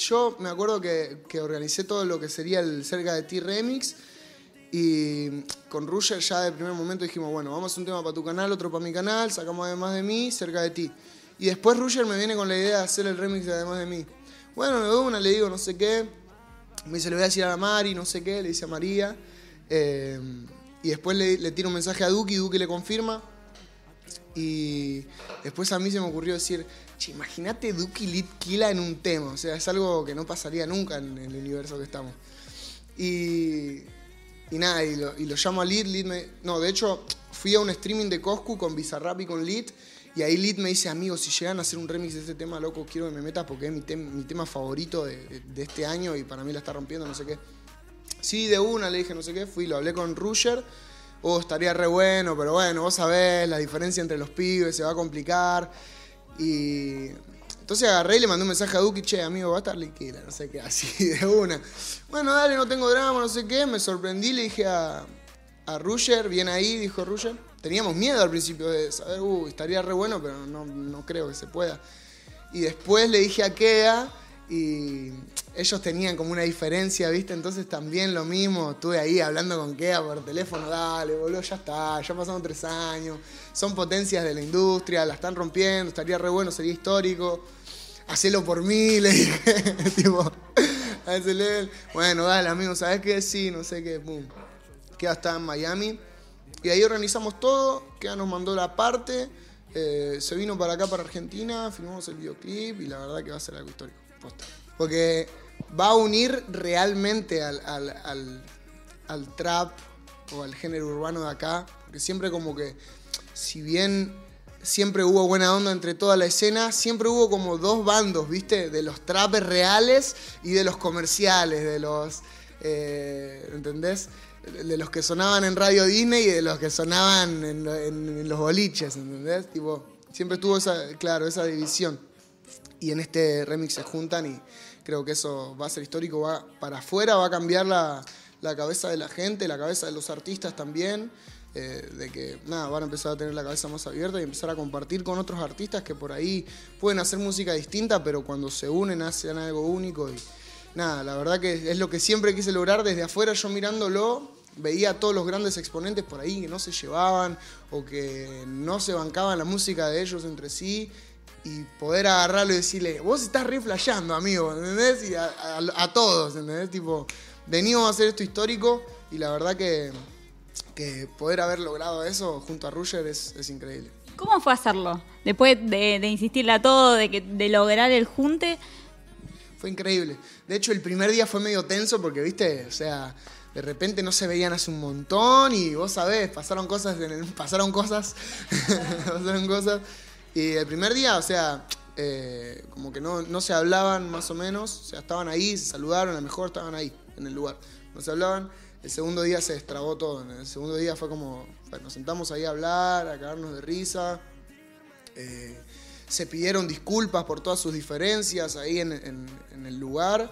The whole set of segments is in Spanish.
yo me acuerdo que, que organicé todo lo que sería el Cerca de Ti Remix. Y con Ruger ya de primer momento dijimos, bueno, vamos a un tema para tu canal, otro para mi canal, sacamos además de mí, cerca de ti. Y después Ruger me viene con la idea de hacer el remix de además de mí. Bueno, me doy una, le digo no sé qué. Me dice, le voy a decir a la Mari, no sé qué, le dice a María. Eh, y después le, le tiro un mensaje a Duki, Duki le confirma. Y después a mí se me ocurrió decir, che, imagínate Duki Lit Kila en un tema. O sea, es algo que no pasaría nunca en, el universo que estamos. Y, y nada, y lo, llamo a Lit, Lit me... No, de hecho, fui a un streaming de Coscu con Bizarrap y con Lit. Y ahí Lit me dice, amigo, si llegan a hacer un remix de este tema, loco, quiero que me metas porque es mi, tem- mi tema favorito de, de- de este año y para mí la está rompiendo, no sé qué. Sí, de una, le dije no sé qué, fui, lo hablé con Ruger. Oh, estaría re bueno, pero bueno, vos sabés, la diferencia entre los pibes se va a complicar. Y entonces agarré y le mandé un mensaje a Duki, che, amigo, va a estar liquida, no sé qué, así de una. Bueno, dale, no tengo drama, no sé qué. Me sorprendí, le dije a, a Ruger, bien ahí, dijo Ruger. Teníamos miedo al principio de saber, uh, estaría re bueno, pero no, no creo que se pueda. Y después le dije a Kea y ellos tenían como una diferencia, ¿viste? Entonces también lo mismo, estuve ahí hablando con Kea por teléfono, dale, boludo, ya está, ya pasaron tres años, son potencias de la industria, la están rompiendo, estaría re bueno, sería histórico, hacelo por mí, le dije, tipo. Bueno, dale, amigo, ¿sabes qué? Sí, no sé qué, pum. Kea está en Miami. Y ahí organizamos todo, Kea nos mandó la parte, eh, se vino para acá, para Argentina, filmamos el videoclip y la verdad que va a ser algo histórico. posta. Porque va a unir realmente al, al- al- trap o al género urbano de acá, porque siempre como que, si bien siempre hubo buena onda entre toda la escena, siempre hubo como dos bandos, ¿viste? De los trapes reales y de los comerciales, de los... eh, ¿Entendés? De los que sonaban en Radio Disney y de los que sonaban en, lo- en- en los boliches, ¿entendés? Tipo, siempre estuvo esa, claro, esa división. Y en este remix se juntan y creo que eso va a ser histórico, va para afuera, va a cambiar la, la cabeza de la gente, la cabeza de los artistas también, eh, de que nada, van a empezar a tener la cabeza más abierta y empezar a compartir con otros artistas que por ahí pueden hacer música distinta, pero cuando se unen hacen algo único y nada, la verdad que es lo que siempre quise lograr desde afuera, yo mirándolo, veía a todos los grandes exponentes por ahí que no se llevaban o que no se bancaban la música de ellos entre sí y poder agarrarlo y decirle, vos estás re amigo, ¿entendés? Y a, todos, ¿entendés? Tipo, venimos a hacer esto histórico y la verdad que, que poder haber logrado eso junto a Ruger es, es increíble. ¿Cómo fue hacerlo? Después de, de insistirle a todo, de, que, de lograr el junte. Fue increíble. De hecho, el primer día fue medio tenso porque, viste, o sea, de repente no se veían hace un montón y vos sabés, pasaron cosas, en el- pasaron cosas, pasaron cosas. Y el primer día, o sea, eh, como que no, no se hablaban más o menos, o sea, estaban ahí, se saludaron, a lo mejor estaban ahí, en el lugar. No se hablaban. El segundo día se destrabó todo. El segundo día fue como, bueno, nos sentamos ahí a hablar, a cagarnos de risa. Eh, se pidieron disculpas por todas sus diferencias ahí en, el lugar.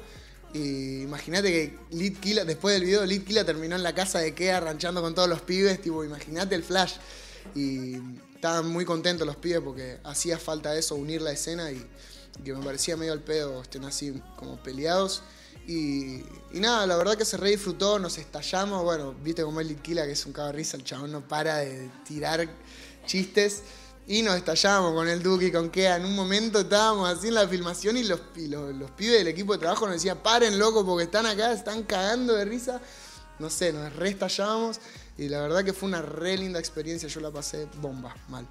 Y imagínate que Lit Killa, después del video, Lit Killa terminó en la casa de Kea ranchando con todos los pibes. Tipo, imagínate el flash. Y estaban muy contentos los pibes porque hacía falta eso, unir la escena y, que me parecía medio al pedo estén así como peleados. Y, nada, la verdad que se re disfrutó, nos estallamos. Bueno, viste como es Lit Killa, que es un risa, el chabón no para de tirar chistes. Y nos estallamos con el Duque y con Kea. En un momento estábamos así en la filmación y los, los, los pibes del equipo de trabajo nos decían, paren loco porque están acá, están cagando de risa. No sé, nos re estallábamos y la verdad que fue una re linda experiencia, yo la pasé bomba, mal.